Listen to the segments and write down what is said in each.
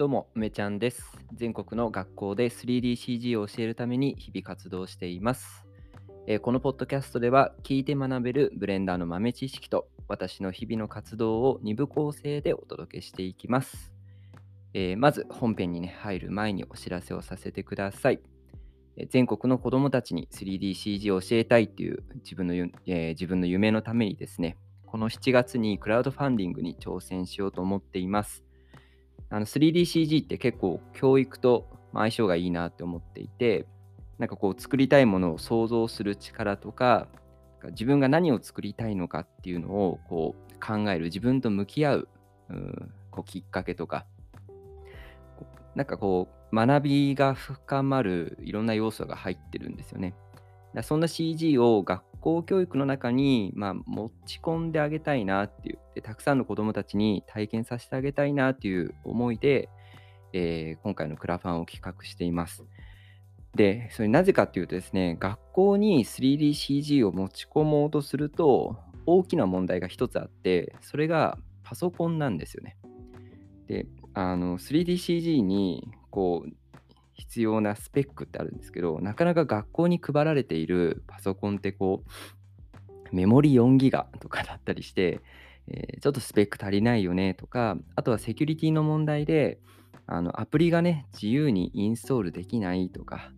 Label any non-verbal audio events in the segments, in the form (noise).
どうも、梅ちゃんです。全国の学校で 3DCG を教えるために日々活動しています。えーこのポッドキャストでは聞いて学べるブレンダーの豆知識と私の日々の活動を2部構成でお届けしていきます。えーまず本編に、ね、入る前にお知らせをさせてください。全国の子どもたちに 3DCG を教えたいという自分の、えー自分の夢のためにですね、この7月にクラウドファンディングに挑戦しようと思っています。あの 3DCG って結構教育と相性がいいなって思っていて、なんかこう作りたいものを想像する力とか、自分が何を作りたいのかっていうのをこう考える、自分と向き合う、こうきっかけとか、なんかこう学びが深まるいろんな要素が入ってるんですよね。そんな CG を学校教育の中に、まあ、持ち込んであげたいなっていうで、たくさんの子どもたちに体験させてあげたいなっていう思いで、えー今回のクラファンを企画しています。で、それなぜかっていうとですね、学校に 3DCG を持ち込もうとすると、大きな問題が一つあって、それがパソコンなんですよね。で、あの 3DCG にこう必要なスペックってあるんですけど、なかなか学校に配られているパソコンってこう、メモリ4ギガとかだったりして、えーちょっとスペック足りないよねとか、あとはセキュリティの問題で、あのアプリがね、自由にインストールできないとか、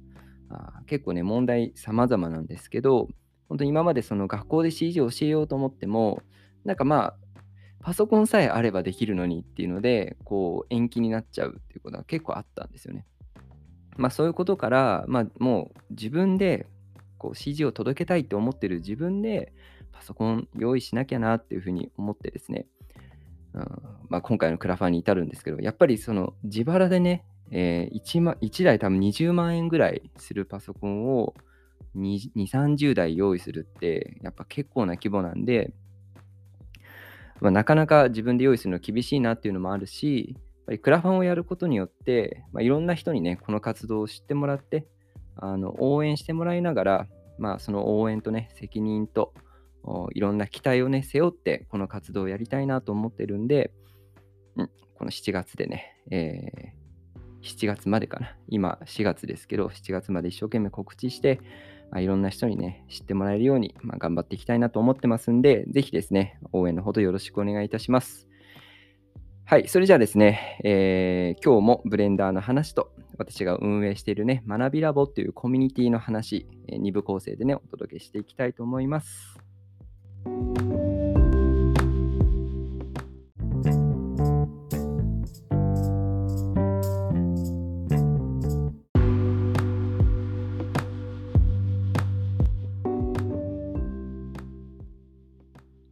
あ結構ね、問題様々なんですけど、本当に今までその学校で CG を教えようと思っても、なんかまあ、パソコンさえあればできるのにっていうので、こう延期になっちゃうっていうことが結構あったんですよね。まあそういうことから、まあもう自分でこう CG を届けたいと思ってる自分でパソコン用意しなきゃなっていうふうに思ってですね、うんまあ、今回のクラファンに至るんですけど、やっぱりその自腹でね、えー 1, 万1台多分20万円ぐらいするパソコンを2、30台用意するって、やっぱ結構な規模なんで、まあ、なかなか自分で用意するの厳しいなっていうのもあるし、ぱりクラファンをやることによって、まあ、いろんな人にね、この活動を知ってもらって、あの応援してもらいながら、まあ、その応援とね、責任と、いろんな期待をね、背負って、この活動をやりたいなと思ってるんで、うん、この7月でね、えー7月までかな。今4月ですけど、7月まで一生懸命告知して、まあ、いろんな人にね、知ってもらえるように、まあ、頑張っていきたいなと思ってますんで、ぜひですね、応援のほどよろしくお願いいたします。はい、それじゃあですね、えー今日もブレンダーの話と、私が運営しているね、学びラボというコミュニティの話、え2部構成でね、お届けしていきたいと思います。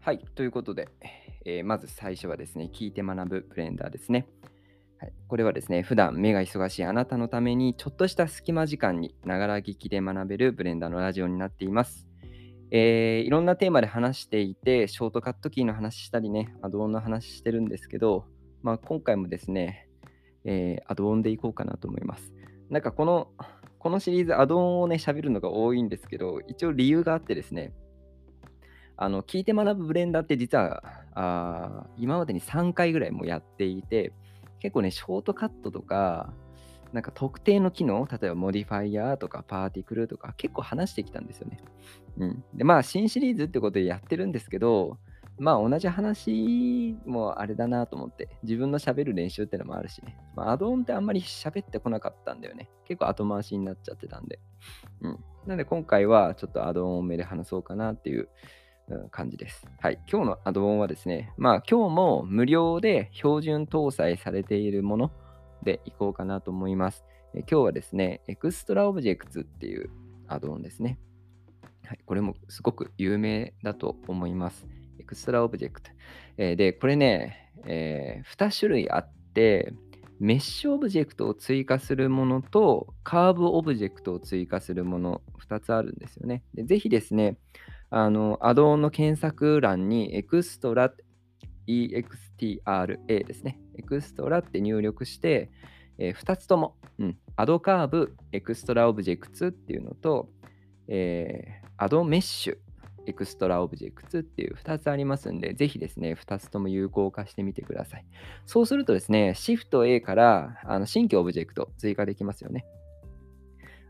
はい、ということで、えーまず最初はですね、聞いて学ぶブレンダーですね。はい、これはですね、普段目が忙しいあなたのために、ちょっとした隙間時間にながら聞きで学べるブレンダーのラジオになっています。えーいろんなテーマで話していて、ショートカットキーの話したりね、アドオンの話してるんですけど、まあ、今回もですね、えーアドオンでいこうかなと思います。なんかこの、このシリーズアドオンをね、喋るのが多いんですけど、一応理由があってですね、あの聞いて学ぶブレンダーって実はあ今までに3回ぐらいもやっていて結構ねショートカットとかなんか特定の機能例えばモディファイヤーとかパーティクルとか結構話してきたんですよね。うん、でまあ新シリーズってことでやってるんですけどまあ同じ話もあれだなと思って自分の喋る練習ってのもあるしね、まあ、アドオンってあんまり喋ってこなかったんだよね結構後回しになっちゃってたんで。うん、なので今回はちょっとアドオン多めで話そうかなっていう感じです。はい。今日のアドオンはですね、まあ今日も無料で標準搭載されているものでいこうかなと思います。え今日はですね、 Extra Objects っていうアドオンですね。はい。これもすごく有名だと思います。 Extra Object。えーで、これね、え2種類あって、メッシュオブジェクトを追加するものと、カーブオブジェクトを追加するもの、2つあるんですよね。でぜひですね、あの、アドオンの検索欄にエクストラ、EXTRA ですね。 Extra って入力して、え2つとも、うん、 Add Curve、Extra Objects っていうのと、えー Add Mesh、Extra Objects っていう2つありますんで、ぜひですね、2つとも有効化してみてください。そうするとですね、シフト A からあの新規オブジェクト追加できますよね。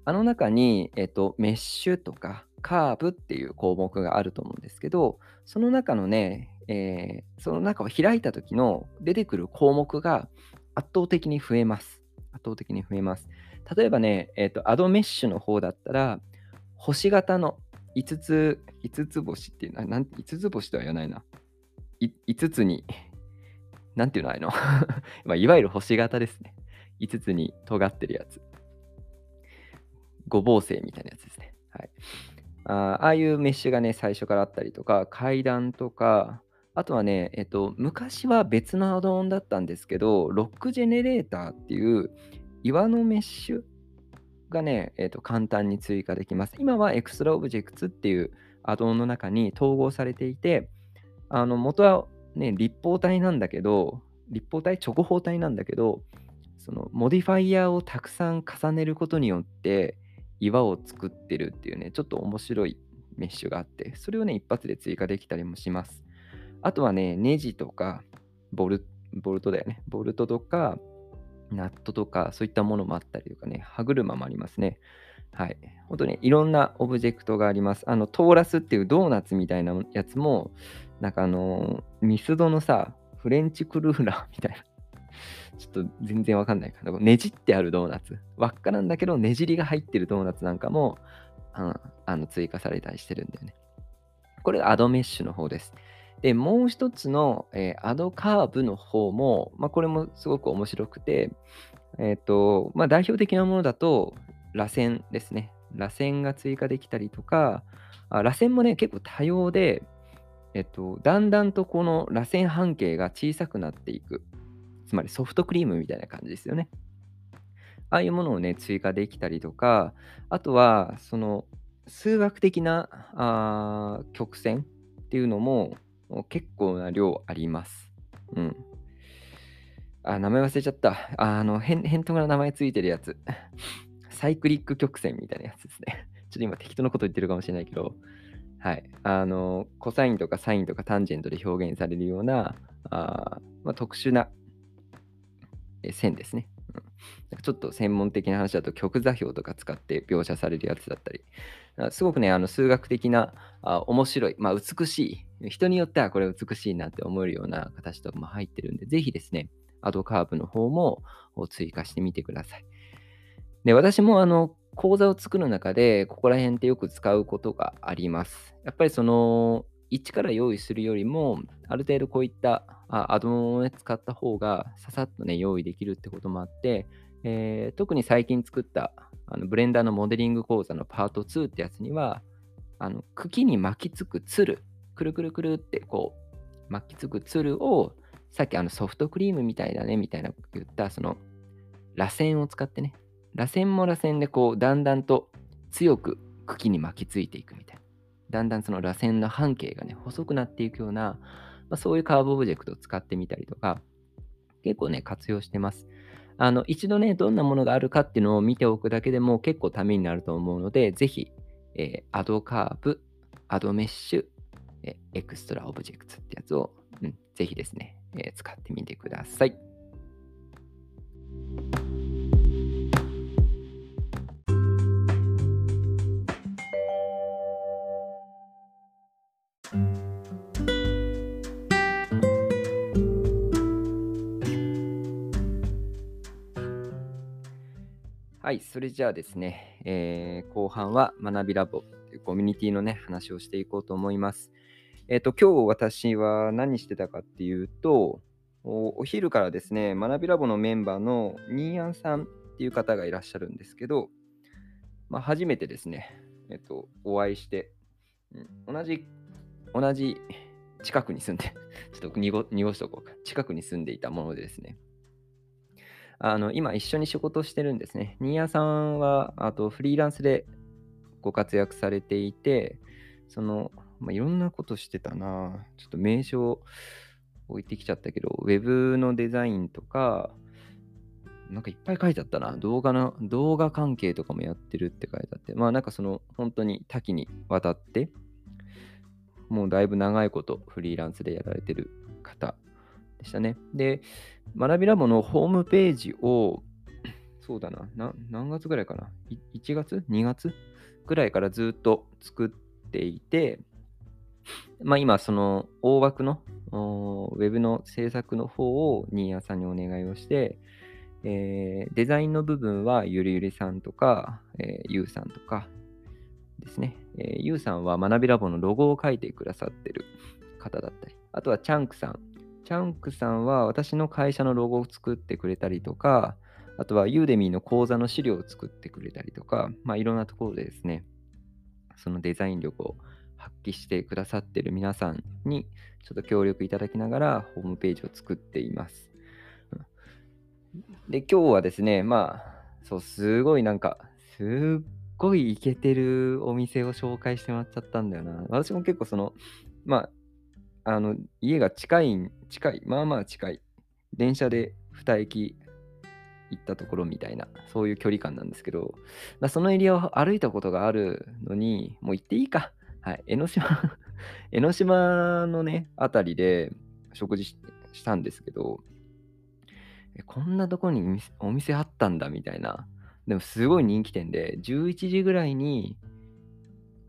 あの中に、えっと、メッシュとかカーブっていう項目があると思うんですけど、その中のね、えー、その中を開いた時の出てくる項目が圧倒的に増えます。圧倒的に増えます。例えばね、えっ、と、アドメッシュの方だったら、星型の5つ、5つ星っていうのは、なん5つ星とは言わないな。5つに、なんていうのあれの、(laughs) いわゆる星型ですね。5つに尖ってるやつ。五芒星みたいなやつですね。はい。あああいうメッシュがね、最初からあったりとか、階段とか、あとはね、えっと、昔は別のアドオンだったんですけど、ロックジェネレーターっていう岩のメッシュがね、えっと、簡単に追加できます。今は Extra Objects っていうアドオンの中に統合されていて、あの元はね、立方体なんだけど、立方体、直方体なんだけど、そのモディファイヤーをたくさん重ねることによって、岩を作ってるっていうね、ちょっと面白いメッシュがあって、それをね、一発で追加できたりもします。あとはね、ネジとか、ボルボルトだよね。ボルトとか、ナットとか、そういったものもあったりとかね、歯車もありますね。はい。本当にいろんなオブジェクトがあります。あの、トーラスっていうドーナツみたいなやつも、なんかあの、ミスドのさ、フレンチクルーラーみたいな。ちょっと全然わかんないかな。ねじってあるドーナツ。輪っかなんだけど、ねじりが入ってるドーナツなんかも、あの追加されたりしてるんだよね。これがアドメッシュの方です。で、もう一つの、えー、アドカーブの方も、まあ、これもすごく面白くて、えっ、ー、と、まあ、代表的なものだと、螺旋ですね。螺旋が追加できたりとか、あ螺旋もね、結構多様で、えっと、だんだんとこの螺旋半径が小さくなっていく。つまりソフトクリームみたいな感じですよね。ああいうものをね、追加できたりとか、あとは、その、数学的なあ曲線っていうのも結構な量あります。うん。あ、名前忘れちゃった。あの、変、変とが名前ついてるやつ。サイクリック曲線みたいなやつですね。(laughs) ちょっと今適当なこと言ってるかもしれないけど、はい。あの、コサインとかサインとかタンジェントで表現されるような、あまあ、特殊な線ですね。うん、ちょっと専門的な話だと極座標とか使って描写されるやつだったり、すごくね、あの数学的なあ面白い、まあ、美しい、人によってはこれ美しいなって思えるような形とかも入ってるんで、ぜひですね、アドカーブの方も追加してみてください。で、私もあの講座を作る中で、ここら辺ってよく使うことがあります。やっぱりその、一から用意するよりも、ある程度こういったアドオンを、ね、使った方がささっとね、用意できるってこともあって、えー、特に最近作ったあのブレンダーのモデリング講座のパート2ってやつには、あの茎に巻きつくつる、くるくるくるってこう巻きつくつるを、さっきあのソフトクリームみたいだねみたいな言ったその螺旋を使ってね、螺旋も螺旋でこうだんだんと強く茎に巻きついていくみたいな。だんだんその螺旋の半径がね、細くなっていくような、まあ、そういうカーブオブジェクトを使ってみたりとか、結構ね、活用してます。あの、一度ね、どんなものがあるかっていうのを見ておくだけでも結構ためになると思うので、ぜひ、えー、 Add Curve、Add Mesh、えー、 Extra Object ってやつを、うん、ぜひですね、えー、使ってみてください。はい、それじゃあですね、えー、後半は学びラボというコミュニティのね、話をしていこうと思います。えっ、ー、と、今日私は何してたかっていうと、お昼からですね、学びラボのメンバーのニーアンさんっていう方がいらっしゃるんですけど、まあ、初めてですね、えっ、ー、と、お会いして、うん、同じ、同じ近くに住んで、(laughs) ちょっと濁濁しとこうか、近くに住んでいたものでですね、あの今一緒に仕事してるんですね。新谷さんはあとフリーランスでご活躍されていて、その、まあ、いろんなことしてたな。ちょっと名称置いてきちゃったけど、ウェブのデザインとか、なんかいっぱい書いてあったな。動画の、動画関係とかもやってるって書いてあって、まあなんかその本当に多岐にわたって、もうだいぶ長いことフリーランスでやられてるでしたね。で、学びラボのホームページを、(clears throat) そうだな、な何月ぐらいかな ?1 月 ?2 月？ぐらいからずっと作っていて、まあ今、その大枠のウェブの制作の方を新谷さんにお願いをして、えー、デザインの部分はゆりゆりさんとか、えー、ゆうさんとかですね、えー、ゆうさんは学びラボのロゴを書いてくださってる方だったり、あとはチャンクさん。チャンクさんは私の会社のロゴを作ってくれたりとか、あとはユーデミーの講座の資料を作ってくれたりとか、まあいろんなところでですね、そのデザイン力を発揮してくださってる皆さんにちょっと協力いただきながらホームページを作っています。で、今日はですね、まあ、そう、すごいなんか、すっごいイケてるお店を紹介してもらっちゃったんだよな。私も結構その、まあ、あの、家が近い、近い、まあまあ近い。電車で2駅行ったところみたいな、そういう距離感なんですけど、まあ、そのエリアを歩いたことがあるのに、もう行っていいか。はい、江ノ島 (laughs) 江ノ島のね、あたりで食事したんですけど、こんなとこにお店あったんだみたいな。でもすごい人気店で、11時ぐらいに、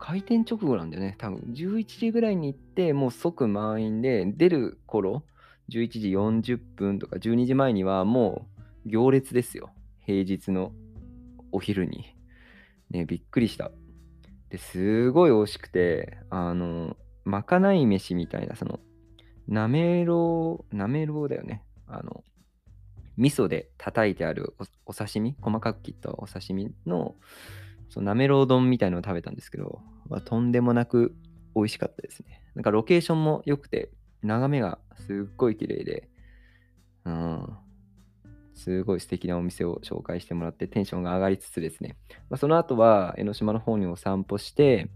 開店直後なんだよね。多分11時ぐらいに行って、もう即満員で、出る頃、11時40分とか12時前にはもう行列ですよ。平日のお昼に。ね、びっくりした。ですごい美味しくて、あの、まかない飯みたいな、その、なめろう、なめろうだよね。あの、味噌で叩いてあるお刺身、細かく切ったお刺身の、そのなめろう丼みたいのを食べたんですけど、まあ、とんでもなく美味しかったですね。なんかロケーションも良くて、眺めがすっごい綺麗で、うん、すごい素敵なお店を紹介してもらってテンションが上がりつつですね、まあ、その後は江ノ島の方にお散歩して、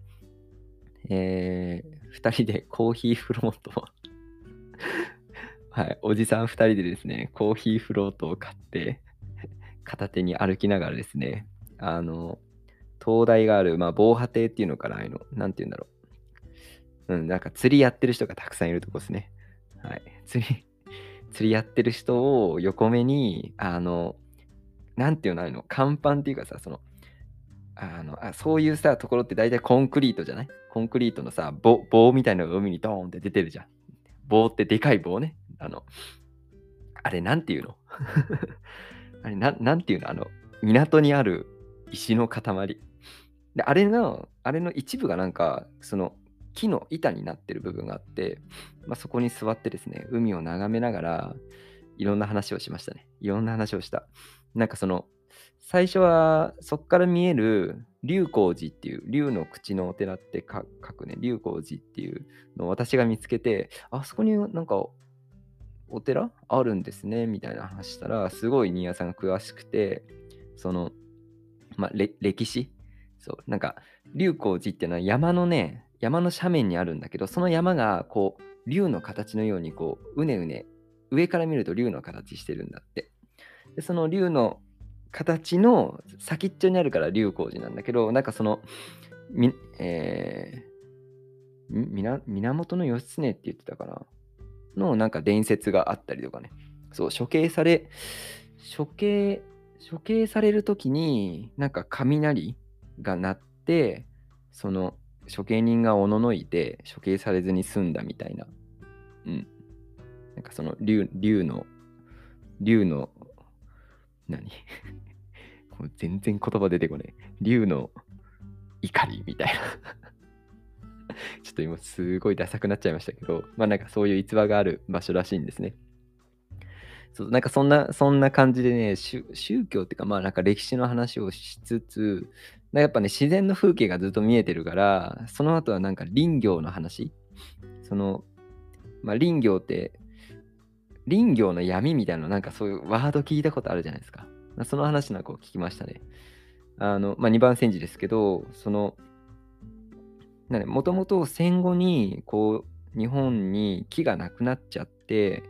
えー、2人でコーヒーフロートはい、おじさん2人でですね、コーヒーフロートを買って、片手に歩きながらですね、あの、灯台がある、まあ、防波堤っていうのかな、あの、なんて言うんだろう。うん、なんか釣りやってる人がたくさんいるとこですね。はい。釣り、(laughs) 釣りやってる人を横目に、あの、なんていうの、あの、甲板っていうかさ、その、あのあそういうさ、ところって大体コンクリートじゃない？コンクリートのさ棒、棒みたいなのが海にドーンって出てるじゃん。棒ってでかい棒ね。あの、あれなんていうの？(laughs) あれななんていうの？あの、港にある石の塊。で、あれの、あれの一部がなんか、その、木の板になってる部分があって、まあ、そこに座ってですね、海を眺めながら、いろんな話をしましたね。いろんな話をした。なんかその、最初はそこから見える龍光寺っていう、龍の口のお寺って書くね、龍光寺っていうのを私が見つけて、あそこになんかお寺あるんですねみたいな話したら、すごい新谷さんが詳しくて、その、まあ、歴史そう、なんか、龍光寺っていうのは山のね、山の斜面にあるんだけど、その山がこう、竜の形のようにこう、うねうね、上から見ると竜の形してるんだって。で、その竜の形の先っちょにあるから龍光寺なんだけど、なんかその、みえー、源義経って言ってたかな？のなんか伝説があったりとかね。そう、処刑され、処刑、処刑されるときに、なんか雷が鳴って、その処刑人がおののいて処刑されずに済んだみたいな。うん。なんかその竜竜の、竜の、何？(laughs) 全然言葉出てこない。竜の怒りみたいな (laughs) ちょっと今すごいダサくなっちゃいましたけど、まあなんかそういう逸話がある場所らしいんですね。そうなんかそんな、そんな感じでね、宗教っていうか、まあなんか歴史の話をしつつ、やっぱね、自然の風景がずっと見えてるから、その後はなんか林業の話。その、まあ林業って、林業の闇みたいななんかそういうワード聞いたことあるじゃないですか。その話なんかを聞きましたね。あの、まあ、2番煎じですけど、その、もともと戦後にこう日本に木がなくなっちゃって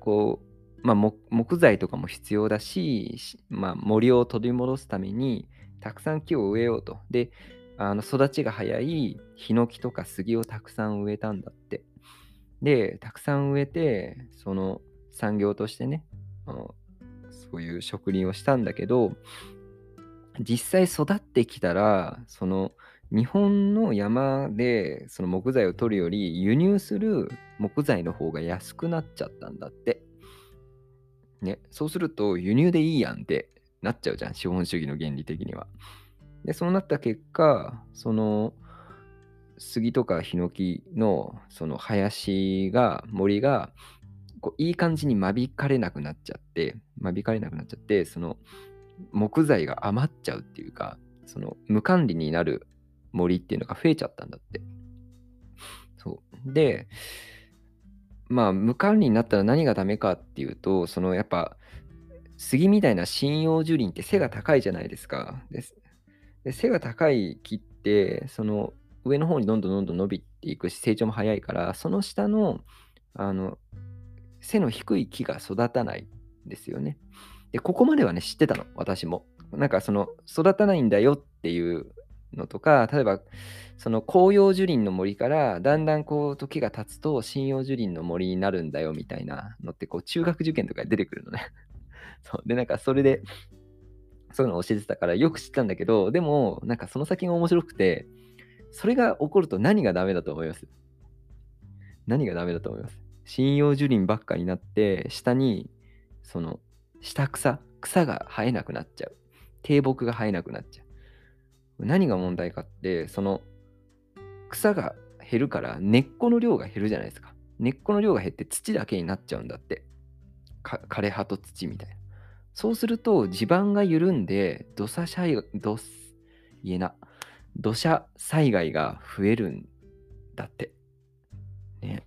こう、まあ、木材とかも必要だし、まあ、森を取り戻すためにたくさん木を植えようと。であの育ちが早いヒノキとか杉をたくさん植えたんだって。で、たくさん植えて、その産業としてね、あのそういう植林をしたんだけど、実際育ってきたら、その日本の山でその木材を取るより輸入する木材の方が安くなっちゃったんだって。ね、そうすると輸入でいいやんってなっちゃうじゃん、資本主義の原理的には。で、そうなった結果、その杉とかヒノキのその林が、森がこういい感じに間引かれなくなっちゃって、間引かれなくなっちゃって、その木材が余っちゃうっていうか、その無管理になる森っていうのが増えちゃったんだって。そう。で、まあ、無管理になったら何がダメかっていうと、そのやっぱ、杉みたいな針葉樹林って背が高いじゃないですか。ですで背が高い木って、その上の方にどんどんどんどん伸びていくし、成長も早いから、その下の、あの、背の低い木が育たないんですよね。で、ここまではね、知ってたの、私も。なんかその、育たないんだよっていうのとか、例えば、その紅葉樹林の森からだんだんこう時が経つと針葉樹林の森になるんだよみたいなのってこう中学受験とかで出てくるのね。そうで、なんかそれでそういうのを教えてたからよく知ったんだけど、でもなんかその先が面白くて、それが起こると何がダメだと思います？何がダメだと思います？針葉樹林ばっかになって、下にその下草、草が生えなくなっちゃう。低木が生えなくなっちゃう。何が問題かって、その草が減るから根っこの量が減るじゃないですか。根っこの量が減って土だけになっちゃうんだって。枯葉と土みたいな。そうすると地盤が緩んで土砂災害、土、言えな、土砂災害が増えるんだって。ね。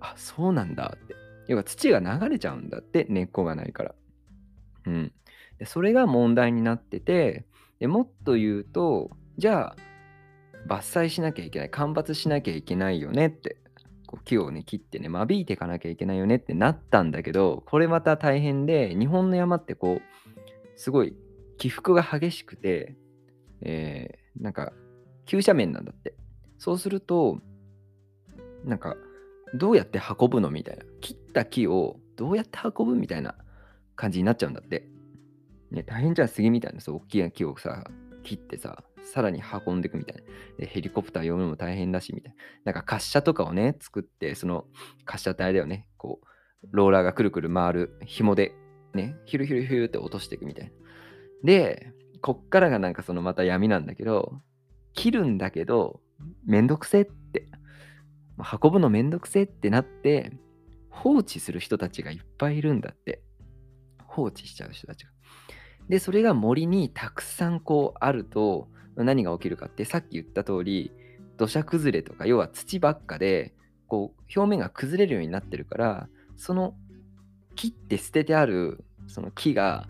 あ、そうなんだって。要は土が流れちゃうんだって、根っこがないから。うん。でそれが問題になってて、でもっと言うと、じゃあ、伐採しなきゃいけない、間伐しなきゃいけないよねって、こう木をね、切ってね、間引いていかなきゃいけないよねってなったんだけど、これまた大変で、日本の山ってこう、すごい起伏が激しくて、えー、なんか、急斜面なんだって。そうすると、なんか、どうやって運ぶのみたいな。切った木をどうやって運ぶみたいな感じになっちゃうんだって。ね、大変じゃん、杉みたいなさ、大きな木をさ、切ってさ、さらに運んでいくみたいな。でヘリコプター呼ぶのも大変だし、みたいな。なんか滑車とかをね、作って、その滑車ってあれだよね、こう、ローラーがくるくる回る紐で、ね、ヒュルヒュルヒュルって落としていくみたいな。で、こっからがなんかそのまた闇なんだけど、切るんだけど、めんどくせって、運ぶのめんどくせってなって、放置する人たちがいっぱいいるんだって。放置しちゃう人たちが。で、それが森にたくさんこうあると、何が起きるかってさっき言った通り土砂崩れとか要は土ばっかでこう表面が崩れるようになってるからその切って捨ててあるその木が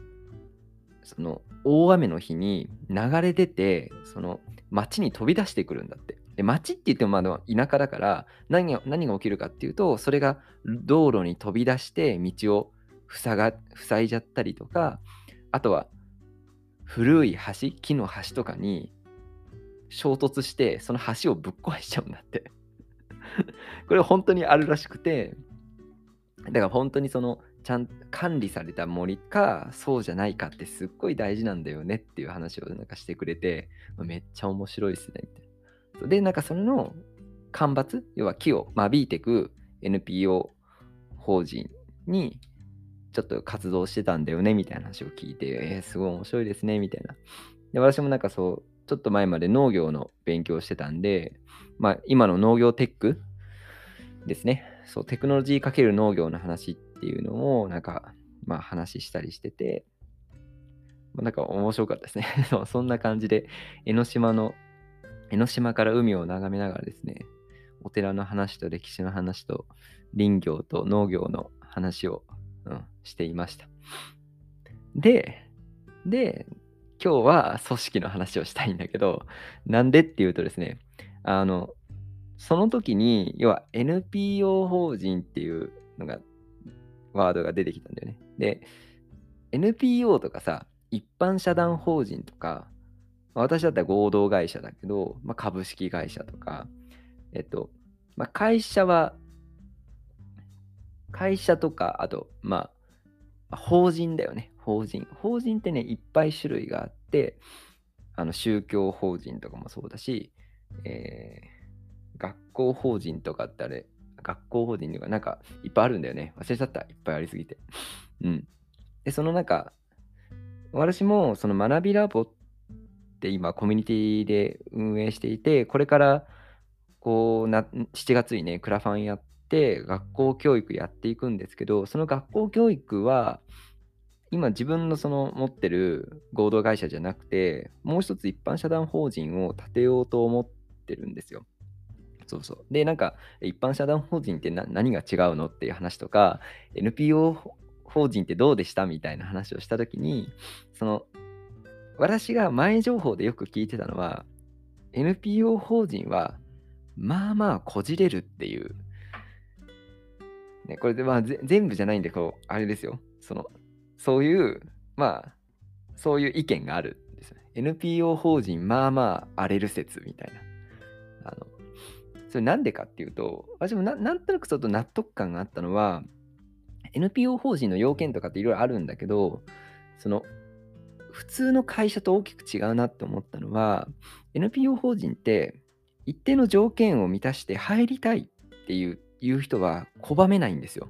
その大雨の日に流れ出てその町に飛び出してくるんだって。で町って言ってもまだ田舎だから何が何が起きるかっていうとそれが道路に飛び出して道を塞が塞いじゃったりとかあとは古い橋木の橋とかに衝突して、その橋をぶっ壊しちゃうんだって (laughs) これ本当にあるらしくて、だから本当にその、ちゃんと管理された森か、そうじゃないかってすっごい大事なんだよねっていう話をなんかしてくれて、めっちゃ面白いですね、みたいな。で、なんかそれの間伐、要は木を間引いてく NPO 法人にちょっと活動してたんだよねみたいな話を聞いて、えー、すごい面白いですねみたいな。で、私もなんかそう、ちょっと前まで農業の勉強してたんで、まあ、今の農業テックですね。そう、テクノロジーかける農業の話っていうのを、なんか、まあ、話したりしてて、まあ、なんか面白かったですね (laughs) そんな感じで、江ノ島の、江ノ島から海を眺めながらですね、お寺の話と歴史の話と林業と農業の話を、うん、していました。で、で、今日は組織の話をしたいんだけど、なんでっていうとですね、あの、その時に、要は NPO 法人っていうのが、ワードが出てきたんだよね。で、NPO とかさ、一般社団法人とか、私だったら合同会社だけど、まあ、株式会社とか、えっと、まあ、会社は、会社とか、あと、まあ、法人だよね。法人。法人ってね、いっぱい種類があって、あの宗教法人とかもそうだし、えー、学校法人とかってあれ、学校法人とかなんかいっぱいあるんだよね。忘れちゃった。いっぱいありすぎて。うん。で、その中、私もその学びラボって今コミュニティで運営していて、これからこうな7月にね、クラファンやって学校教育やっていくんですけど、その学校教育は今自分のその持ってる合同会社じゃなくて、もう一つ一般社団法人を立てようと思ってるんですよ。そうそう。で、なんか、一般社団法人って何が違うのっていう話とか、NPO 法人ってどうでしたみたいな話をしたときに、その、私が前情報でよく聞いてたのは、NPO 法人は、まあまあこじれるっていう。ね、これでまあ全部じゃないんで、こう、あれですよ。その、そういう、まあ、そういう意見があるんですよね。NPO 法人、まあまあ荒れる説みたいな。あの、それなんでかっていうと、私もなんとなくちょっと納得感があったのは、NPO 法人の要件とかっていろいろあるんだけど、その、普通の会社と大きく違うなって思ったのは、NPO 法人って一定の条件を満たして入りたいっていういう人は拒めないんですよ。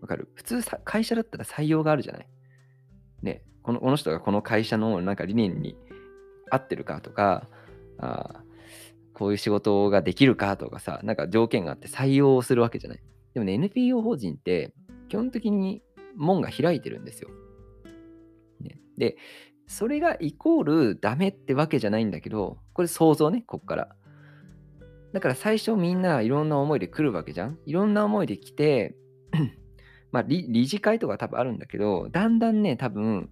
わかる？普通さ、会社だったら採用があるじゃない？ね、このこの人がこの会社のなんか理念に合ってるかとか、あこういう仕事ができるかとかさ、なんか条件があって採用をするわけじゃない。でもね、NPO 法人って基本的に門が開いてるんですよ。ね、で、それがイコールダメってわけじゃないんだけど、これ想像ね、こっから。だから最初みんないろんな思いで来るわけじゃん。いろんな思いで来て、(clears throat) まあ理、理事会とか多分あるんだけど、だんだんね、多分、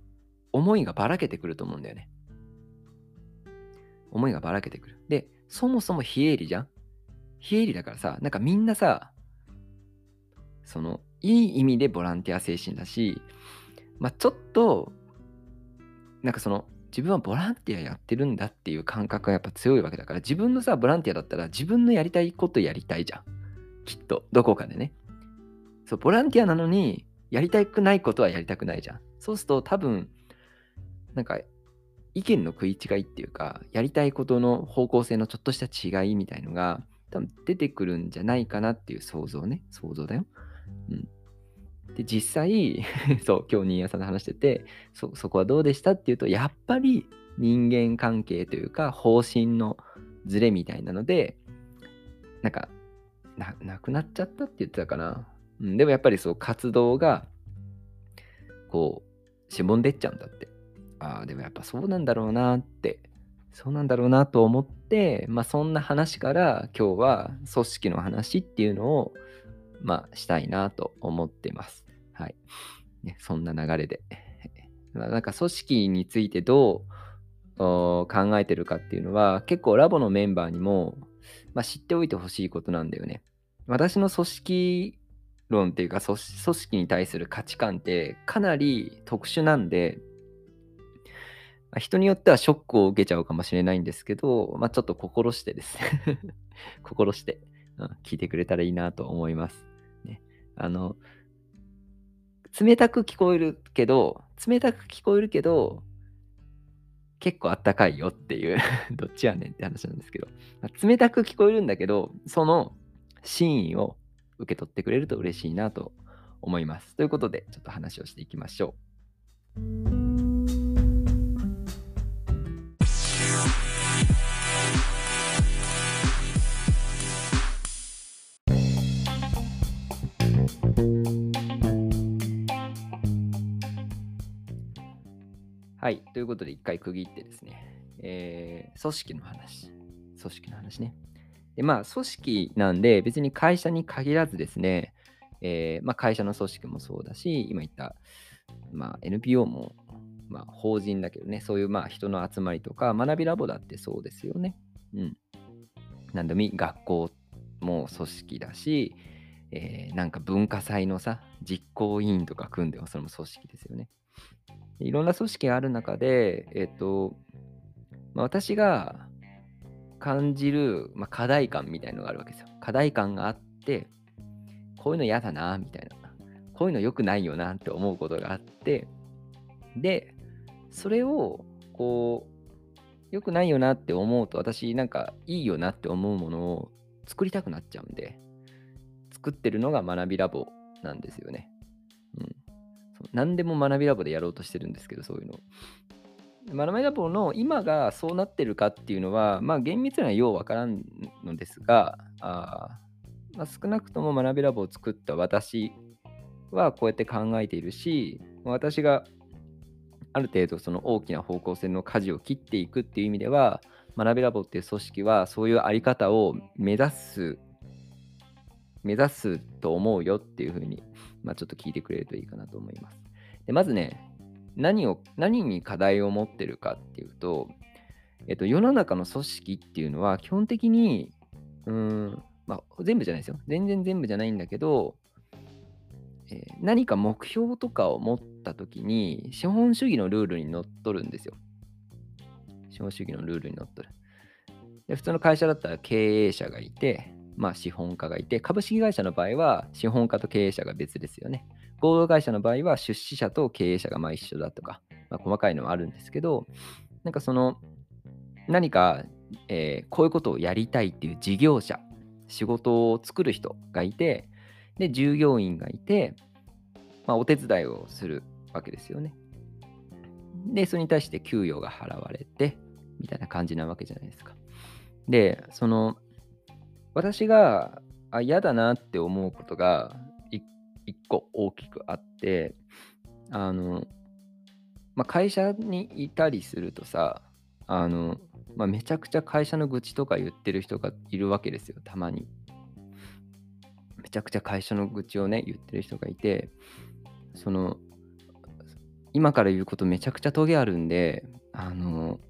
思いがばらけてくると思うんだよね。思いがばらけてくる。で、そもそも非営利じゃん非営利だからさ、なんかみんなさ、その、いい意味でボランティア精神だし、まあ、ちょっと、なんかその、自分はボランティアやってるんだっていう感覚がやっぱ強いわけだから、自分のさ、ボランティアだったら自分のやりたいことやりたいじゃん。きっと、どこかでね。そう、ボランティアなのに、やりたくないことはやりたくないじゃん。そうすると多分、なんか、意見の食い違いっていうか、やりたいことの方向性のちょっとした違いみたいのが、多分出てくるんじゃないかなっていう想像ね。想像だよ。うん。で、実際、(laughs) そう、今日新谷さんと話してて、そ、そこはどうでしたっていうと、やっぱり人間関係というか、方針のズレみたいなので、なんか、な、なくなっちゃったって言ってたかな。うん、でもやっぱりそう活動がこうしぼんでっちゃうんだって。ああ、でもやっぱそうなんだろうなって、そうなんだろうなと思って、まあそんな話から今日は組織の話っていうのをまあしたいなと思ってます。はい。ね、そんな流れで。(laughs) なんか組織についてどう考えてるかっていうのは結構ラボのメンバーにも、まあ、知っておいてほしいことなんだよね。私の組織論っていうか組織に対する価値観ってかなり特殊なんで、人によってはショックを受けちゃうかもしれないんですけど、まあ、ちょっと心してですね (laughs) 心して、うん、聞いてくれたらいいなと思います。ね、あの冷たく聞こえるけど、冷たく聞こえるけど、結構あったかいよっていう (laughs) どっちやねんって話なんですけど、冷たく聞こえるんだけど、その真意を受け取ってくれると嬉しいなと思います。ということで、ちょっと話をしていきましょう。はい。ということで、一回区切ってですね、えー、組織の話。組織の話ね。で、まあ、組織なんで、別に会社に限らずですね、えー、まあ、会社の組織もそうだし、今言った、まあ、NPO も、まあ、法人だけどね、そういうまあ人の集まりとか、学びラボだってそうですよね。うん。何でも、学校も組織だし、えー、なんか文化祭のさ、実行委員とか組んでもそれも組織ですよね。いろんな組織がある中で、えっ、と、まあ、私が感じる、まあ、課題感みたいのがあるわけですよ。課題感があって、こういうの嫌だな、みたいな。こういうの良くないよなって思うことがあって、で、それを、こう、良くないよなって思うと、私なんかいいよなって思うものを作りたくなっちゃうんで、作ってるのが学びラボなんですよね。何でも学びラボでやろうとしてるんですけど、そういうの。学びラボの今がそうなってるかっていうのは、まあ厳密にはようわからんのですが、あまあ、少なくとも学びラボを作った私はこうやって考えているし、私がある程度その大きな方向性の舵を切っていくっていう意味では、学びラボっていう組織はそういうあり方を目指す、目指すと思うよっていうふうに、まあ、ちょっと聞いてくれるといいかなと思います。でまずね、何を、何に課題を持ってるかっていうと、えっと、世の中の組織っていうのは基本的に、うん、まあ、全部じゃないですよ。全然全部じゃないんだけど、えー、何か目標とかを持った時に、資本主義のルールにのっとるんですよ。資本主義のルールにのっとる。で普通の会社だったら経営者がいて、まあ、資本家がいて、株式会社の場合は資本家と経営者が別ですよね。合同会社の場合は出資者と経営者がま一緒だとか、まあ、細かいのはあるんですけど、なんかその何か、えー、こういうことをやりたいっていう事業者、仕事を作る人がいて、で、従業員がいて、まあ、お手伝いをするわけですよね。で、それに対して給与が払われて、みたいな感じなわけじゃないですか。で、その、私が嫌だなって思うことが一個大きくあって、あの、まあ、会社にいたりするとさ、あの、まあ、めちゃくちゃ会社の愚痴とか言ってる人がいるわけですよ、たまに。めちゃくちゃ会社の愚痴をね、言ってる人がいて、その、今から言うことめちゃくちゃトゲあるんで、あの、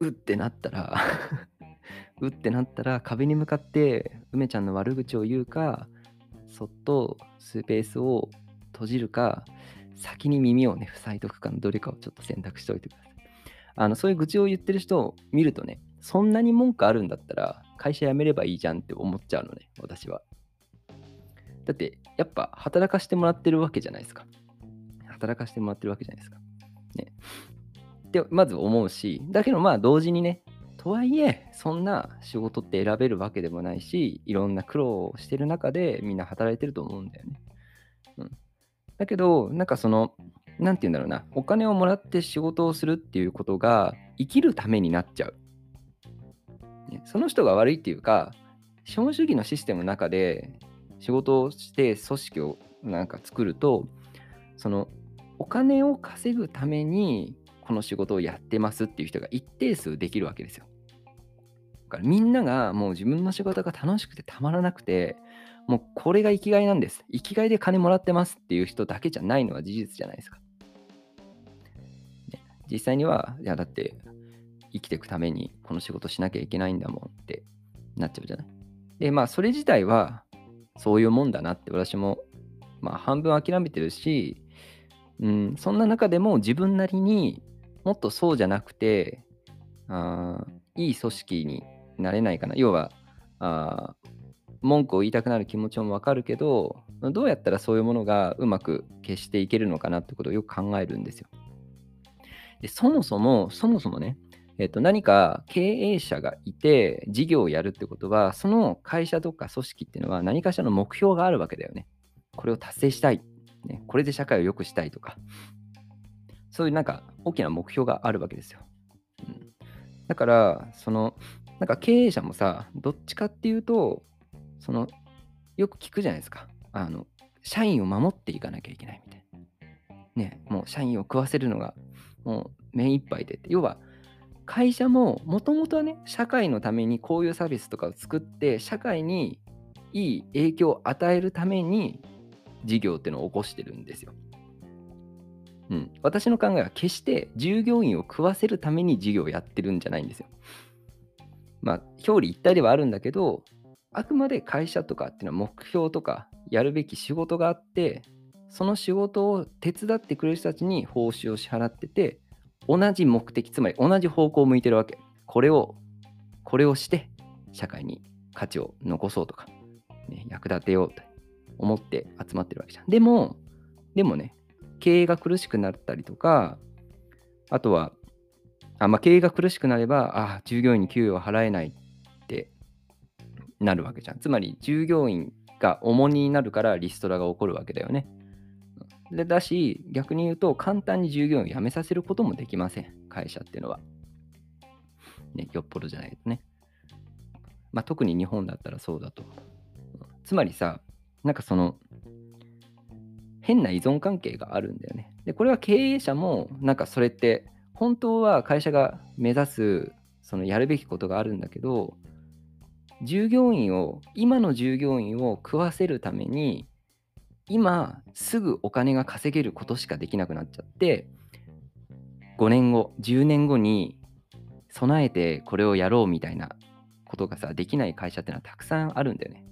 うってなったら (laughs) うってなったら壁に向かって梅ちゃんの悪口を言うか、そっとスペースを閉じるか、先に耳をね、塞いとくかのどれかをちょっと選択しておいてください。あの、そういう愚痴を言ってる人を見るとね、そんなに文句あるんだったら、会社辞めればいいじゃんって思っちゃうのね、私は。だって、やっぱ働かしてもらってるわけじゃないですか。働かしてもらってるわけじゃないですか。ね。ってまず思うし、だけどまあ同時にね、とはいえ、そんな仕事って選べるわけでもないし、いろんな苦労をしてる中でみんな働いてると思うんだよね。うん。だけど、なんかその、なんて言うんだろうな、お金をもらって仕事をするっていうことが生きるためになっちゃう。ね、その人が悪いっていうか、資本主義のシステムの中で仕事をして組織をなんか作ると、そのお金を稼ぐためにこの仕事をやってますっていう人が一定数できるわけですよ。からみんながもう自分の仕事が楽しくてたまらなくて、もうこれが生きがいなんです。生きがいで金もらってますっていう人だけじゃないのは事実じゃないですか。実際には、いやだって生きていくためにこの仕事しなきゃいけないんだもんってなっちゃうじゃない。で、まあそれ自体はそういうもんだなって私もまあ半分諦めてるし、うん、そんな中でも自分なりにもっとそうじゃなくて、あいい組織になれないかな。要は、あ文句を言いたくなる気持ちもわかるけど、どうやったらそういうものがうまく消していけるのかなってことをよく考えるんですよ。でそもそも、そもそもね、えっと、何か経営者がいて事業をやるってことは、その会社とか組織っていうのは何かしらの目標があるわけだよね。これを達成したい。ね、これで社会を良くしたいとか、そういうなんか大きな目標があるわけですよ。うん、だから、そのなんか経営者もさ、どっちかっていうと、その、よく聞くじゃないですか。あの、社員を守っていかなきゃいけないみたいな。ね、もう社員を食わせるのが、もう目いっぱいでって。要は、会社ももともとはね、社会のためにこういうサービスとかを作って、社会にいい影響を与えるために事業っていうのを起こしてるんですよ。うん、私の考えは決して従業員を食わせるために事業をやってるんじゃないんですよ。まあ、表裏一体ではあるんだけど、あくまで会社とかっていうのは目標とかやるべき仕事があって、その仕事を手伝ってくれる人たちに報酬を支払ってて、同じ目的、つまり同じ方向を向いてるわけ。これを、これをして社会に価値を残そうとか、ね、役立てようと思って集まってるわけじゃん。でも、でもね、経営が苦しくなったりとか、あとは、あまあ、経営が苦しくなれば、あ従業員に給与を払えないってなるわけじゃん。つまり、従業員が重荷になるからリストラが起こるわけだよね。でだし、逆に言うと、簡単に従業員を辞めさせることもできません。会社っていうのは。ね、よっぽどじゃないとね。まあ、特に日本だったらそうだと。つまりさ、なんかその、変な依存関係があるんだよね。で、これは経営者も、なんかそれって、本当は会社が目指す、そのやるべきことがあるんだけど、従業員を、今の従業員を食わせるために、今すぐお金が稼げることしかできなくなっちゃって、5年後、10年後に備えてこれをやろうみたいなことがさ、できない会社ってのはたくさんあるんだよね。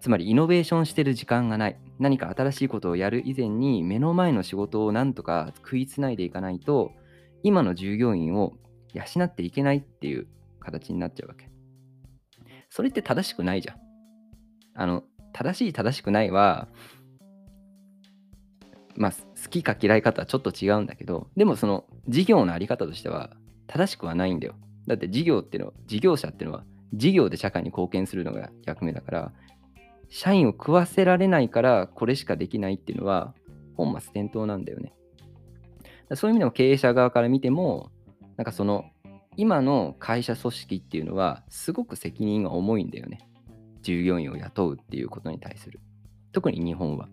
つまりイノベーションしてる時間がない。何か新しいことをやる以前に目の前の仕事をなんとか食いつないでいかないと、今の従業員を養っていけないっていう形になっちゃうわけ。それって正しくないじゃん。あの、正しい正しくないは、まあ、好きか嫌い方はちょっと違うんだけど、でもその事業のあり方としては正しくはないんだよ。だって事業っていうのは、事業者っていうのは事業で社会に貢献するのが役目だから、社員を食わせられないからこれしかできないっていうのは本末転倒なんだよね。そういう意味でも経営者側から見ても、なんかその今の会社組織っていうのはすごく責任が重いんだよね。従業員を雇うっていうことに対する。特に日本は。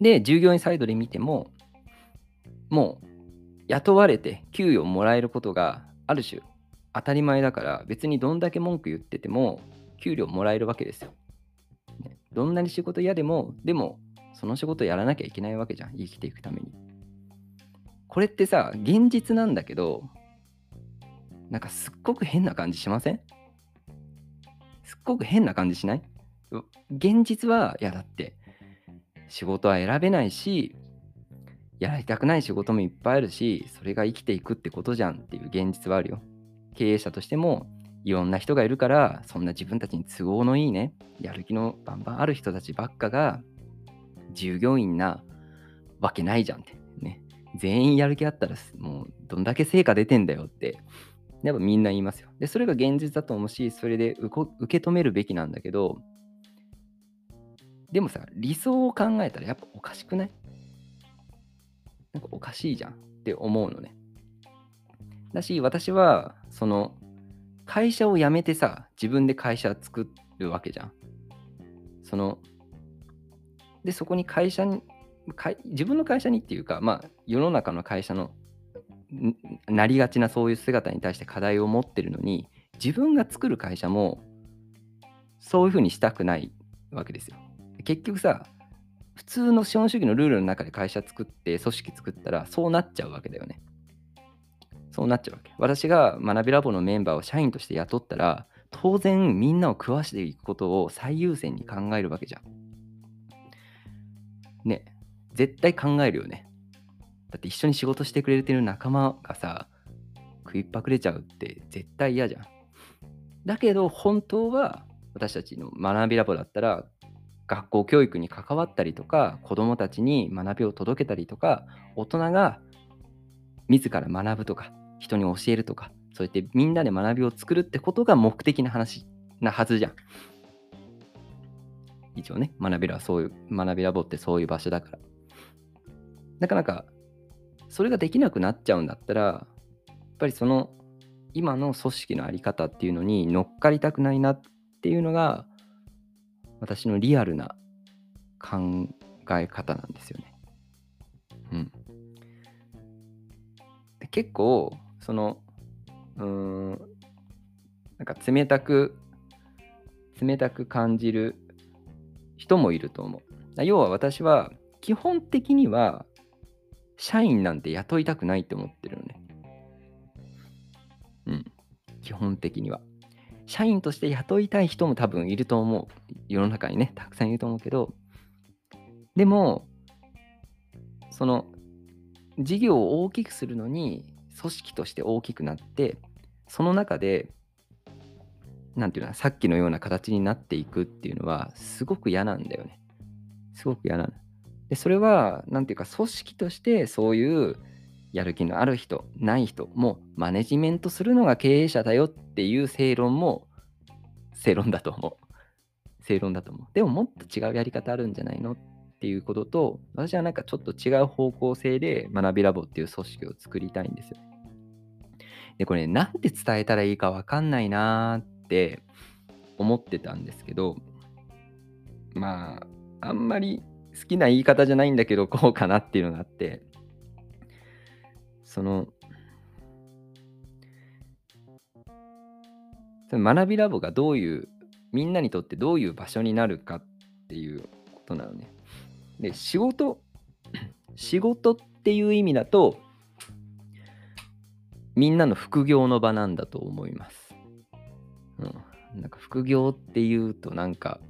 で、従業員サイドで見ても、もう雇われて給与をもらえることがある種当たり前だから別にどんだけ文句言ってても給料もらえるわけですよ。どんなに仕事嫌でも、でも、その仕事やらなきゃいけないわけじゃん。生きていくために。これってさ、現実なんだけど、なんかすっごく変な感じしません？すっごく変な感じしない？現実は、いやだって、仕事は選べないし、やりたくない仕事もいっぱいあるし、それが生きていくってことじゃんっていう現実はあるよ。経営者としても、いろんな人がいるから、そんな自分たちに都合のいいね、やる気のバンバンある人たちばっかが、従業員なわけないじゃんって。全員やる気あったら、もうどんだけ成果出てんだよって、やっぱみんな言いますよ。で、それが現実だと思うし、それで受け止めるべきなんだけど、でもさ、理想を考えたらやっぱおかしくない？なんかおかしいじゃんって思うのね。だし、私は、その、会社を辞めてさ、自分で会社作るわけじゃん。その、で、そこに会社に、自分の会社にっていうか、まあ、世の中の会社のなりがちなそういう姿に対して課題を持ってるのに、自分が作る会社もそういうふうにしたくないわけですよ。結局さ、普通の資本主義のルールの中で会社作って組織作ったらそうなっちゃうわけだよね。そうなっちゃうわけ。私が学びラボのメンバーを社員として雇ったら、当然みんなを食わしていくことを最優先に考えるわけじゃん。ね、絶対考えるよね。だって一緒に仕事してくれてる仲間がさ、食いっぱくれちゃうって絶対嫌じゃん。だけど本当は私たちの学びラボだったら学校教育に関わったりとか子どもたちに学びを届けたりとか大人が自ら学ぶとか人に教えるとか、そうやってみんなで学びを作るってことが目的な話なはずじゃん。一応ね、学びはそういう、学びラボってそういう場所だから。なかなか、それができなくなっちゃうんだったら、やっぱりその、今の組織のあり方っていうのに乗っかりたくないなっていうのが、私のリアルな考え方なんですよね。うん。で結構、その、うーん、なんか冷たく、冷たく感じる人もいると思う。要は私は、基本的には、社員なんて雇いたくないって思ってるのね。うん。基本的には。社員として雇いたい人も多分いると思う。世の中にね、たくさんいると思うけど、でも、その事業を大きくするのに組織として大きくなってその中でなんていうのさっきのような形になっていくっていうのはすごく嫌なんだよね。すごく嫌なの。でそれは何ていうか組織としてそういうやる気のある人ない人もマネジメントするのが経営者だよっていう正論も正論だと思う。正論だと思う。でももっと違うやり方あるんじゃないの？っていうことと私はなんかちょっと違う方向性で学びラボっていう組織を作りたいんですよ。でこれ、ね、なんて伝えたらいいかわかんないなーって思ってたんですけどまああんまり好きな言い方じゃないんだけどこうかなっていうのがあってその学びラボがどういうみんなにとってどういう場所になるかっていうことなのね。で仕事 (clears throat) 仕事っていう意味だとみんなの副業の場なんだと思います。うん、なんか副業っていうとなんか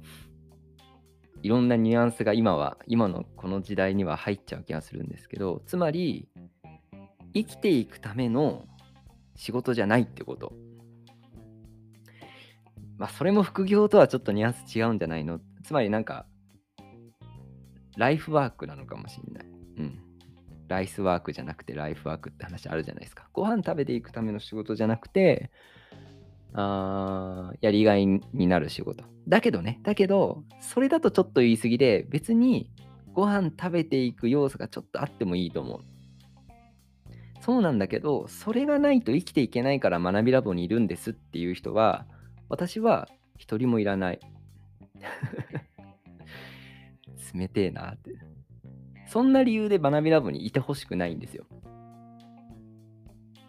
いろんなニュアンスが今は今のこの時代には入っちゃう気がするんですけどつまり生きていくための仕事じゃないってこと。まあ、それも副業とはちょっとニュアンス違うんじゃないの？つまりなんか、ライフワークなのかもしれない。うん。ライスワークじゃなくてライフワークって話あるじゃないですか。ご飯食べていくための仕事じゃなくて、あやりがいになる仕事。だけどね、だけど、それだとちょっと言い過ぎで、別にご飯食べていく要素がちょっとあってもいいと思う。そうなんだけど、それがないと生きていけないから学びラボにいるんですっていう人は、私は一人もいらない。(laughs) 冷てえなって。そんな理由で学びラボにいてほしくないんですよ。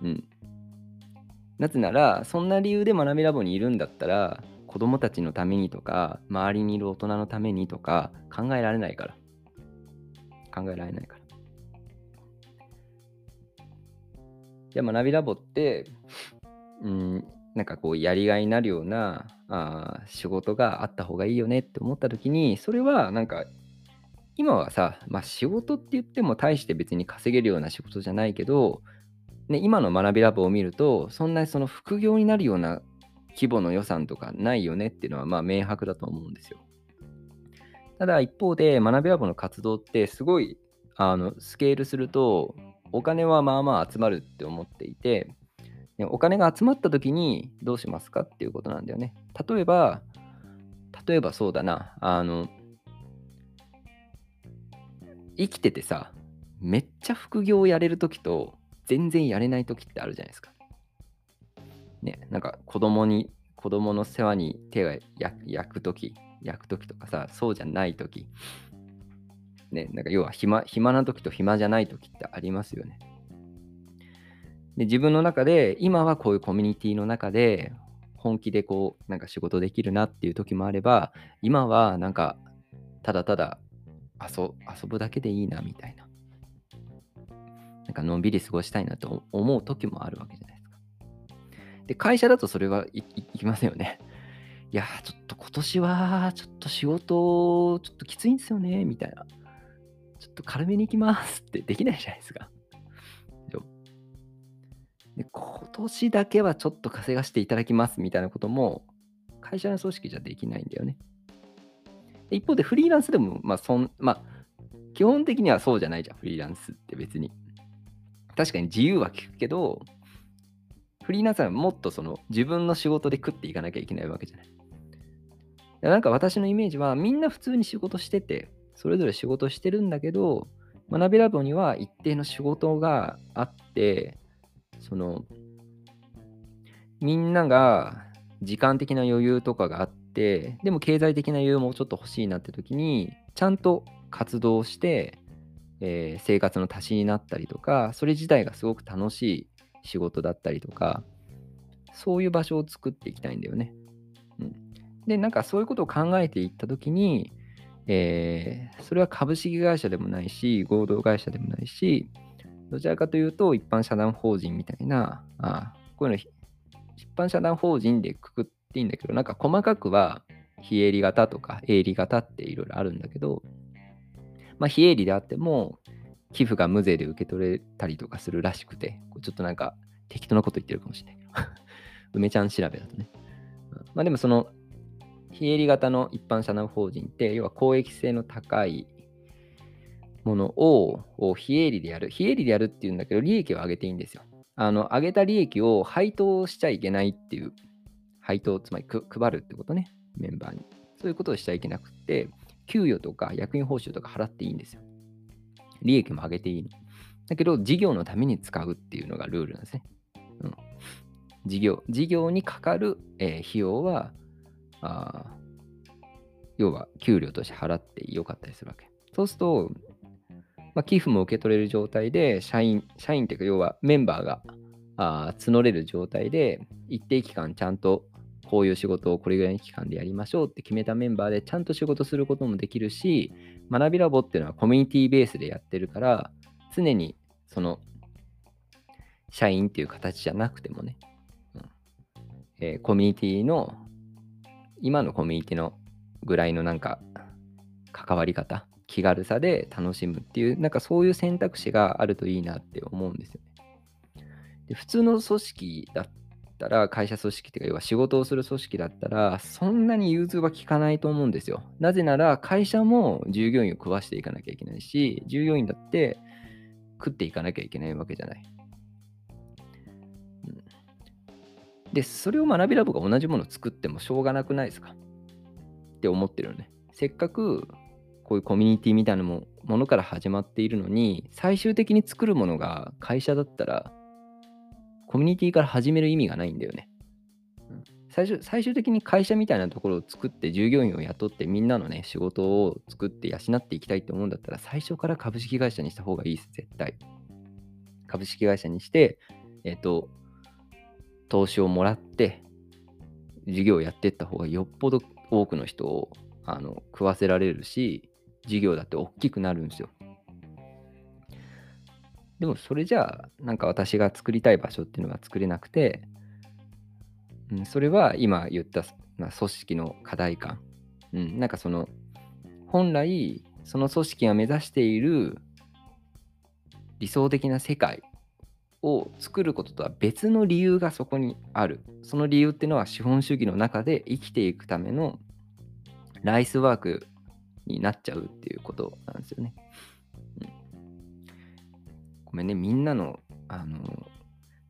うん。なぜなら、そんな理由で学びラボにいるんだったら、子供たちのためにとか、周りにいる大人のためにとか考えられないから。考えられないから。じゃあ学びラボって、うん、なんかこうやりがいになるようなあ仕事があった方がいいよねって思った時にそれはなんか今はさ、まあ、仕事って言っても大して別に稼げるような仕事じゃないけど、ね、今の学びラボを見るとそんなにその副業になるような規模の予算とかないよねっていうのはまあ明白だと思うんですよ。ただ一方で学びラボの活動ってすごいあのスケールするとお金はまあまあ集まるって思っていて、お金が集まった時にどうしますかっていうことなんだよね。例えば、例えばそうだな、あの、生きててさ、めっちゃ副業をやれる時と全然やれない時ってあるじゃないですか。ね、なんか子供に、子供の世話に手が焼く時、焼く時とかさ、そうじゃない時、ね、なんか要は暇暇な時と暇じゃない時ってありますよね。で自分の中で今はこういうコミュニティの中で本気でこうなんか仕事できるなっていう時もあれば今はなんかただただ遊遊ぶだけでいいなみたいななんかのんびり過ごしたいなと思う時もあるわけじゃないですか。で会社だとそれはいいきませんよね。(laughs) いやちょっと今年はちょっと仕事ちょっときついんですよねみたいな。ちょっと軽めに行きますって (laughs) できないじゃないですか。で今年だけはちょっと稼がせていただきますみたいなことも会社の組織じゃできないんだよね。一方でフリーランスでも、まあそん、まあ、基本的にはそうじゃないじゃん、フリーランスって別に。確かに自由は聞くけど、フリーランスはもっとその自分の仕事で食っていかなきゃいけないわけじゃない。なんか私のイメージはみんな普通に仕事してて、それぞれ仕事してるんだけど、学びラボには一定の仕事があって、そのみんなが時間的な余裕とかがあってでも経済的な余裕もちょっと欲しいなって時にちゃんと活動して、えー、生活の足しになったりとかそれ自体がすごく楽しい仕事だったりとかそういう場所を作っていきたいんだよね。うん、でなんかそういうことを考えていった時に、えー、それは株式会社でもないし合同会社でもないしどちらかというと、一般社団法人みたいな、あこういうの、一般社団法人でくくっていいんだけど、なんか細かくは、非営利型とか営利型っていろいろあるんだけど、まあ、非営利であっても、寄付が無税で受け取れたりとかするらしくて、ちょっとなんか適当なこと言ってるかもしれない、(laughs) 梅ちゃん調べだとね。まあでもその、非営利型の一般社団法人って、要は公益性の高いものを非営利でやる。非営利でやるっていうんだけど、利益を上げていいんですよ。あの、上げた利益を配当しちゃいけないっていう、配当、つまり配るってことね、メンバーに。そういうことをしちゃいけなくて、給与とか役員報酬とか払っていいんですよ。利益も上げていいの。だけど、事業のために使うっていうのがルールなんですね。うん。事業、事業にかかる、えー、費用は、あ要は給料として払ってよかったりするわけ。そうすると、まあ、寄付も受け取れる状態で、社員、社員っていうか、要はメンバーがあ募れる状態で、一定期間ちゃんとこういう仕事をこれぐらいの期間でやりましょうって決めたメンバーでちゃんと仕事することもできるし、学びラボっていうのはコミュニティベースでやってるから、常にその社員っていう形じゃなくてもね、うんえー、コミュニティの、今のコミュニティのぐらいのなんか関わり方気軽さで楽しむっていう、なんかそういう選択肢があるといいなって思うんですよね。で普通の組織だったら、会社組織っていうか、要は仕事をする組織だったら、そんなに融通は効かないと思うんですよ。なぜなら、会社も従業員を食わしていかなきゃいけないし、従業員だって食っていかなきゃいけないわけじゃない。で、それを学びラボが同じものを作ってもしょうがなくないですか？って思ってるよね。せっかくこういうコミュニティみたいなものから始まっているのに、最終的に作るものが会社だったら、コミュニティから始める意味がないんだよね。最終最終的に会社みたいなところを作って従業員を雇ってみんなのね仕事を作って養っていきたいって思うんだったら最初から株式会社にした方がいいです絶対株式会社にしてえっ、と投資をもらって事業をやっていった方がよっぽど多くの人をあの食わせられるし事業だって大きくなるんですよ。でもそれじゃあなんか私が作りたい場所っていうのが作れなくて、うん、それは今言った、まあ、組織の課題感、うん、なんかその本来その組織が目指している理想的な世界を作ることとは別の理由がそこにある。その理由っていうのは資本主義の中で生きていくためのライスワークになっちゃうっていうことなんですよね。ごめんね、みんなの、あの、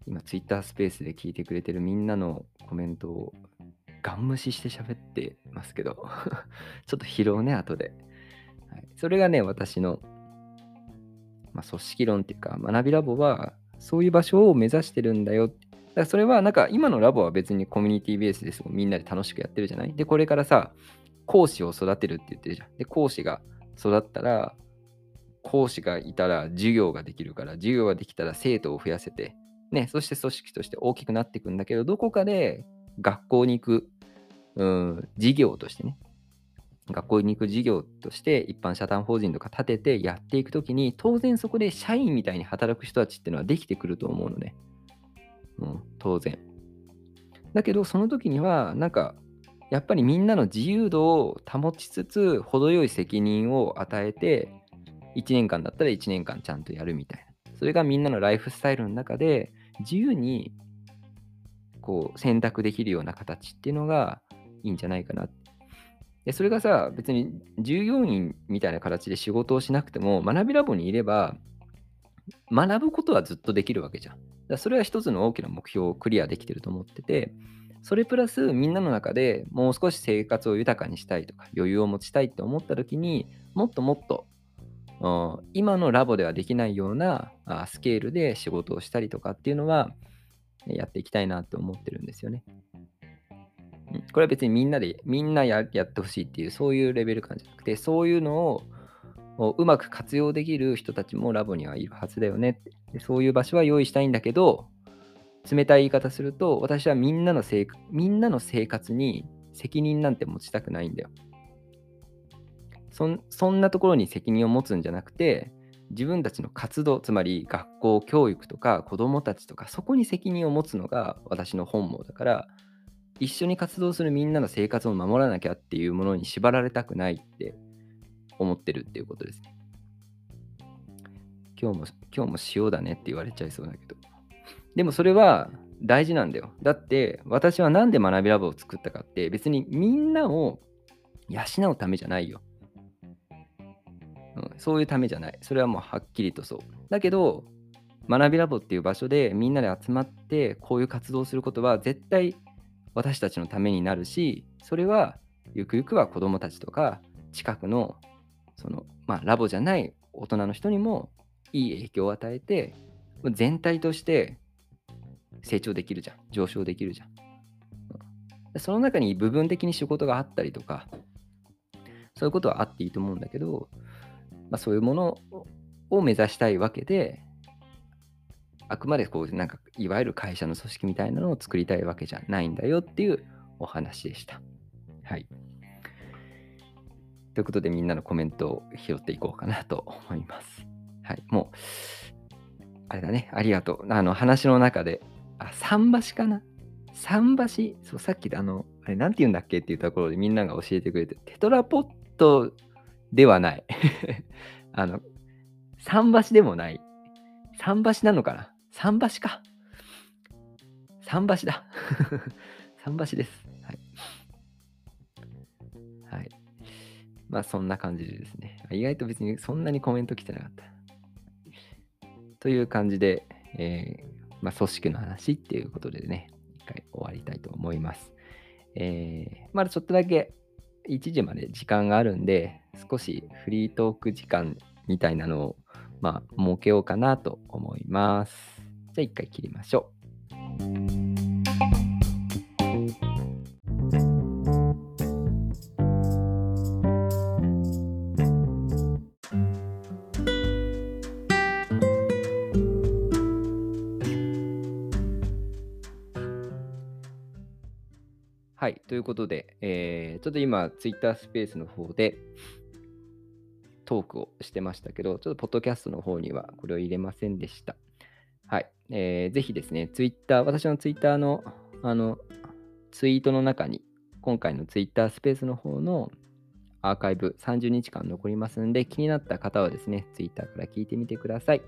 今、ツイッタースペースで聞いてくれてるみんなのコメントをガン無視して喋ってますけど (laughs) ちょっと疲労ね、後で。はい、それがね、私の、まあ、組織論っていうか、学びラボは、そういう場所を目指してるんだよ。だからそれは、なんか今のラボは別にコミュニティベースですみんなで楽しくやってるじゃない？で、これからさ、講師を育てるって言ってるじゃん。で、講師が育ったら、講師がいたら授業ができるから、授業ができたら生徒を増やせて、ね、そして組織として大きくなっていくんだけど、どこかで学校に行く、うん、事業としてね、学校に行く事業として一般社団法人とか立ててやっていくときに、当然そこで社員みたいに働く人たちっていうのはできてくると思うのね。うん、当然。だけど、その時には、なんか、やっぱりみんなの自由度を保ちつつ、程よい責任を与えて、1年間だったら1年間ちゃんとやるみたいな。それがみんなのライフスタイルの中で、自由にこう選択できるような形っていうのがいいんじゃないかな。でそれがさ、別に従業員みたいな形で仕事をしなくても、学びラボにいれば、学ぶことはずっとできるわけじゃん。だそれは一つの大きな目標をクリアできてると思ってて、それプラスみんなの中でもう少し生活を豊かにしたいとか余裕を持ちたいって思った時にもっともっと今のラボではできないようなスケールで仕事をしたりとかっていうのはやっていきたいなって思ってるんですよね。これは別にみんなでみんなやってほしいっていうそういうレベル感じゃなくてそういうのをうまく活用できる人たちもラボにはいるはずだよねって。でそういう場所は用意したいんだけど冷たい言い方すると、私はみんなの生みんなの生活に責任なんて持ちたくないんだよ。そ。そんなところに責任を持つんじゃなくて、自分たちの活動、つまり学校教育とか子どもたちとか、そこに責任を持つのが私の本望だから、一緒に活動するみんなの生活を守らなきゃっていうものに縛られたくないって思ってるっていうことですね。今日も、今日も塩だねって言われちゃいそうだけど。でもそれは大事なんだよ。だって私は何で学びラボを作ったかって別にみんなを養うためじゃないよ。そういうためじゃない。それはもうはっきりとそう。だけど学びラボっていう場所でみんなで集まってこういう活動をすることは絶対私たちのためになるしそれはゆくゆくは子どもたちとか近くのその、まあ、ラボじゃない大人の人にもいい影響を与えて全体として成長できるじゃん上昇できるじゃ、ん、その中に部分的に仕事があったりとかそういうことはあっていいと思うんだけど、まあ、そういうものを目指したいわけであくまでこうなんかいわゆる会社の組織みたいなのを作りたいわけじゃないんだよっていうお話でした。はい。ということでみんなのコメントを拾っていこうかなと思います。はい。もう、あれだね。ありがとう。あの話の中で、あ、桟橋かな？桟橋、そう、さっきあの、あれ、なんて言うんだっけ？っていうところでみんなが教えてくれて、テトラポットではない。(laughs) あの、桟橋でもない。桟橋なのかな？桟橋か。桟橋だ。(laughs) 桟橋です。はい。はい。まあそんな感じでですね。意外と別にそんなにコメント来てなかった。という感じで、えー、まあ、組織の話っていうことでね、一回終わりたいと思います。えー、まだちょっとだけ1時まで時間があるんで、少しフリートーク時間みたいなのを、まあ、設けようかなと思います。じゃあ一回切りましょう。ということで、えー、ちょっと今、ツイッタースペースの方でトークをしてましたけど、ちょっとポッドキャストの方にはこれを入れませんでした。はい。えー、ぜひですね、ツイッター、私のツイッターのあのツイートの中に、今回のツイッタースペースの方のアーカイブ30日間残りますんで、気になった方はですね、ツイッターから聞いてみてください。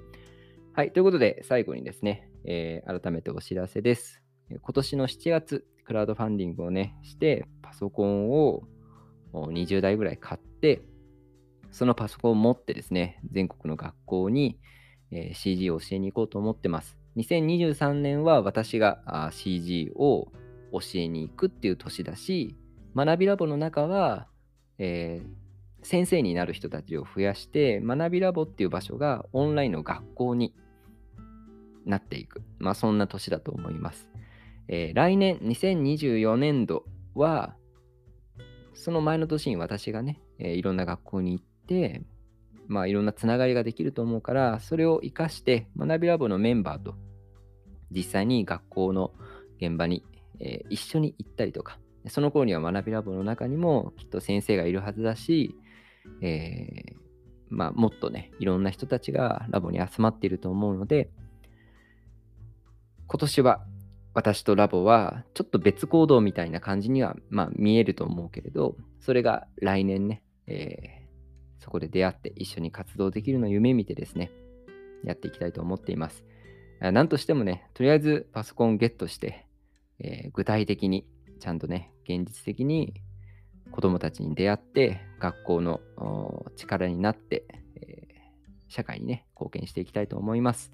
はい。ということで、最後にですね、えー、改めてお知らせです。今年の7月、クラウドファンディングをね、して、パソコンを20台ぐらい買って、そのパソコンを持ってですね、全国の学校に、え、CG を教えに行こうと思ってます。2023年は私が CG を教えに行くっていう年だし、学びラボの中は、えー、先生になる人たちを増やして、学びラボっていう場所がオンラインの学校になっていく。まあそんな年だと思います。えー、来年2024年度は、その前の年に私がね、えー、いろんな学校に行って、まあいろんなつながりができると思うから、それを活かして学びラボのメンバーと実際に学校の現場に、えー、一緒に行ったりとか、その頃には学びラボの中にもきっと先生がいるはずだし、えー、まあ、もっとね、いろんな人たちがラボに集まっていると思うので、今年は私とラボはちょっと別行動みたいな感じには、まあ、見えると思うけれど、それが来年ね、えー、そこで出会って一緒に活動できるのを夢見てですね、やっていきたいと思っています。なんとしてもね、とりあえずパソコンゲットして、えー、具体的に、ちゃんとね、現実的に子供たちに出会って、学校の力になって、えー、社会にね、貢献していきたいと思います。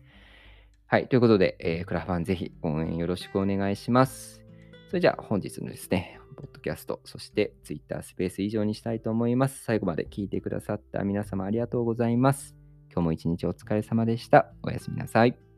はい。ということで、えー、クラファンぜひ応援よろしくお願いします。それじゃあ本日のですね、ポッドキャスト、そして Twitter スペース以上にしたいと思います。最後まで聞いてくださった皆様ありがとうございます。今日も一日お疲れ様でした。おやすみなさい。